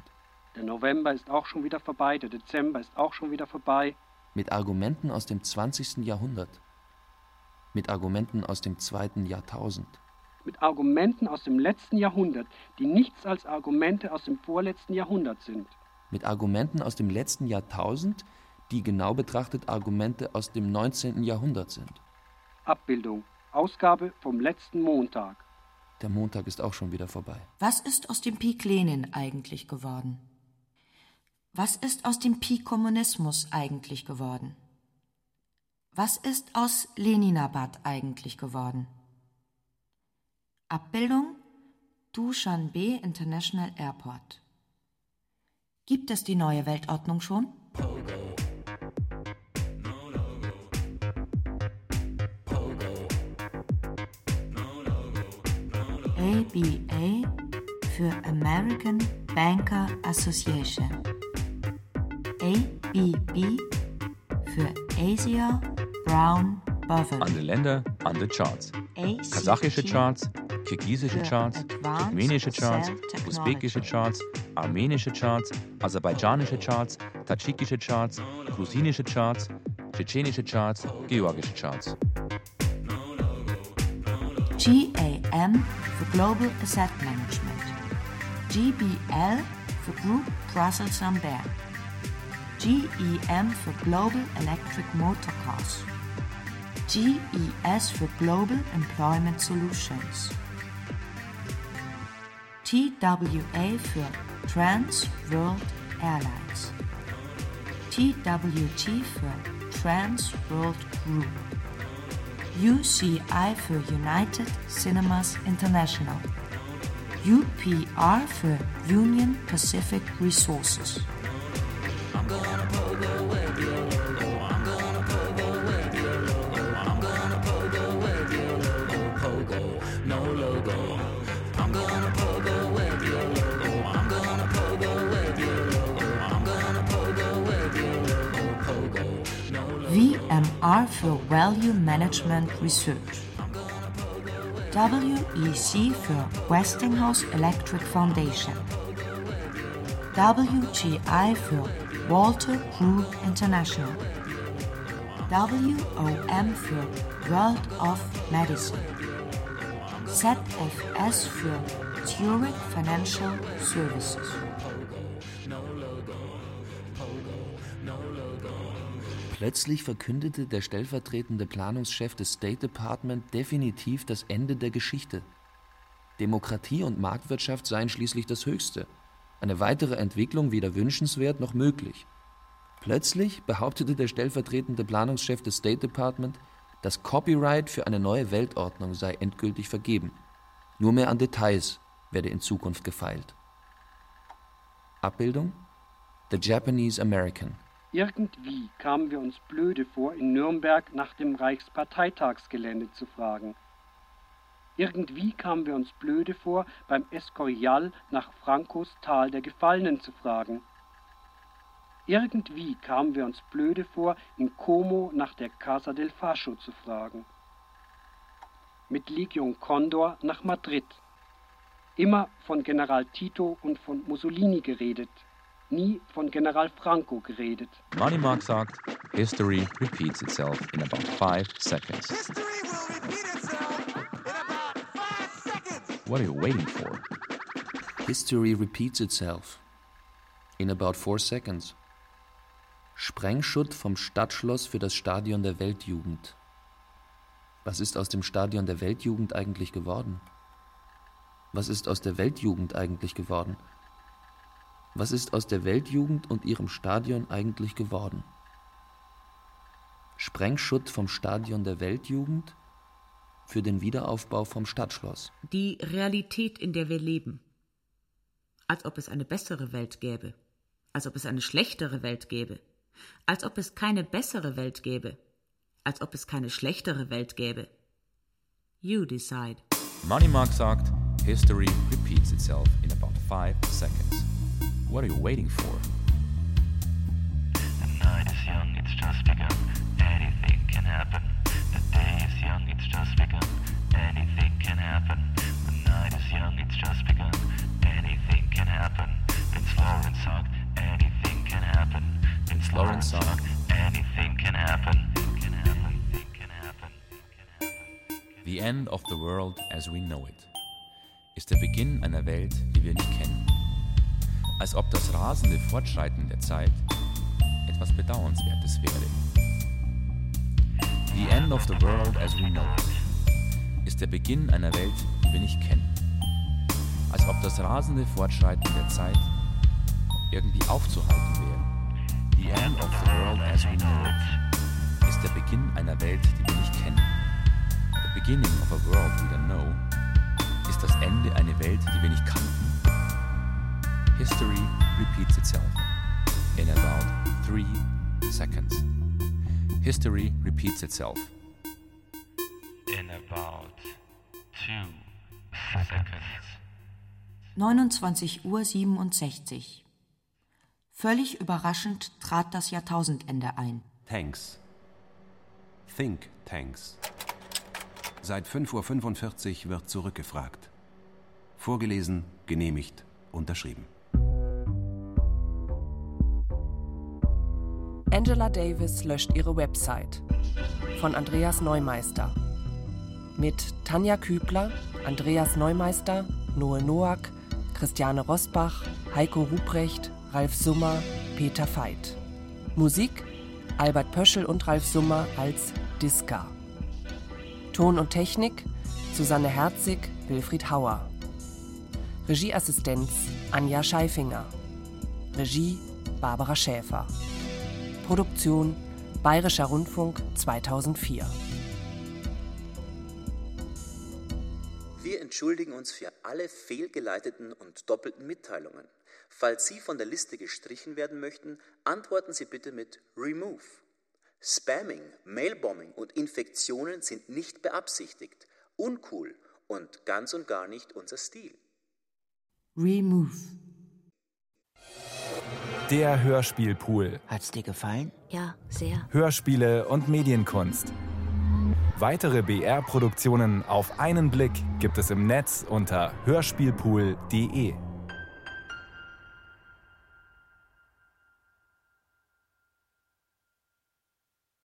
Der November ist auch schon wieder vorbei, der Dezember ist auch schon wieder vorbei. Mit Argumenten aus dem 20. Jahrhundert. Mit Argumenten aus dem zweiten Jahrtausend. Mit Argumenten aus dem letzten Jahrhundert, die nichts als Argumente aus dem vorletzten Jahrhundert sind. Mit Argumenten aus dem letzten Jahrtausend, die genau betrachtet Argumente aus dem 19. Jahrhundert sind. Abbildung. Ausgabe vom letzten Montag. Der Montag ist auch schon wieder vorbei. Was ist aus dem Pik Lenin eigentlich geworden? Was ist aus dem Pi-Kommunismus eigentlich geworden? Was ist aus Leninabad eigentlich geworden? Abbildung Dushanbe International Airport. Gibt es die neue Weltordnung schon? ABA für American Banker Association. ABB für Asia Brown Bovary. Andere Länder, andere Charts. Kasachische Charts, kirgisische Charts, turkmenische Charts, usbekische Charts, armenische Charts, aserbaidschanische Charts, tadschikische Charts, grusinische Charts, tschetschenische Charts, georgische Charts. GAM für Global Asset Management. GBL for Group Brussels Lambert. GEM for Global Electric Motor Cars. GES for Global Employment Solutions. TWA for Trans World Airlines. TWG for Trans World Group. UCI für United Cinemas International. UPR für Union Pacific Resources. VMR für Value Management Research. WEC for Westinghouse Electric Foundation. WGI for Walter Group International. WOM für World of Medicine. ZFS für Zurich Financial Services. Plötzlich verkündete der stellvertretende Planungschef des State Department definitiv das Ende der Geschichte. Demokratie und Marktwirtschaft seien schließlich das Höchste. Eine weitere Entwicklung weder wünschenswert noch möglich. Plötzlich behauptete der stellvertretende Planungschef des State Department, das Copyright für eine neue Weltordnung sei endgültig vergeben. Nur mehr an Details werde in Zukunft gefeilt. Abbildung The Japanese American Irgendwie kamen wir uns blöde vor, in Nürnberg nach dem Reichsparteitagsgelände zu fragen. Irgendwie kamen wir uns blöde vor, beim Escorial nach Francos Tal der Gefallenen zu fragen. Irgendwie kamen wir uns blöde vor, in Como nach der Casa del Fascio zu fragen. Mit Legion Condor nach Madrid. Immer von General Tito und von Mussolini geredet, nie von General Franco geredet. Money Mark sagt, History repeats itself in about five seconds. What are you waiting for? History repeats itself. In about four seconds. Sprengschutt vom Stadtschloss für das Stadion der Weltjugend. Was ist aus dem Stadion der Weltjugend eigentlich geworden? Was ist aus der Weltjugend eigentlich geworden? Was ist aus der Weltjugend und ihrem Stadion eigentlich geworden? Sprengschutt vom Stadion der Weltjugend für den Wiederaufbau vom Stadtschloss. Die Realität, in der wir leben. Als ob es eine bessere Welt gäbe. Als ob es eine schlechtere Welt gäbe. Als ob es keine bessere Welt gäbe. Als ob es keine schlechtere Welt gäbe. You decide. Money Mark sagt, History repeats itself in about five seconds. What are you waiting for? The night is young. it's just begun. Anything can happen. The day is young, it's just begun. Anything can happen. The night is young, it's just begun. Anything can happen. Vince Lawrence sagt, anything can happen. Vince Lawrence sagt, anything can happen. The end of the world as we know it ist der Beginn einer Welt, die wir nicht kennen. Als ob das rasende Fortschreiten der Zeit etwas Bedauernswertes wäre. The end of the world as we know it ist der Beginn einer Welt, die wir nicht kennen. Als ob das rasende Fortschreiten der Zeit irgendwie aufzuhalten wäre. The end of the world as we know it ist der Beginn einer Welt, die wir nicht kennen. The beginning of a world we don't know ist das Ende einer Welt, die wir nicht kannten. History repeats itself in about three seconds. History repeats itself. In about two seconds. 29 Uhr 67. Völlig überraschend trat das Jahrtausendende ein. Tanks. Think Tanks. Seit 5.45 Uhr wird zurückgefragt. Vorgelesen, genehmigt, unterschrieben. Angela Davis löscht ihre Website. Von Andreas Neumeister. Mit Tanja Kübler, Andreas Neumeister, Noe Noack, Christiane Rosbach, Heiko Ruprecht, Ralf Summer, Peter Veit. Musik Albert Pöschel und Ralf Summer als Diska. Ton und Technik Susanne Herzig, Wilfried Hauer. Regieassistenz Anja Scheifinger. Regie Barbara Schäfer. Produktion Bayerischer Rundfunk 2004. Wir entschuldigen uns für alle fehlgeleiteten und doppelten Mitteilungen. Falls Sie von der Liste gestrichen werden möchten, antworten Sie bitte mit Remove. Spamming, Mailbombing und Infektionen sind nicht beabsichtigt, uncool und ganz und gar nicht unser Stil. Remove. Der Hörspielpool. Hat's dir gefallen? Ja, sehr. Hörspiele und Medienkunst. Weitere BR-Produktionen auf einen Blick gibt es im Netz unter hörspielpool.de.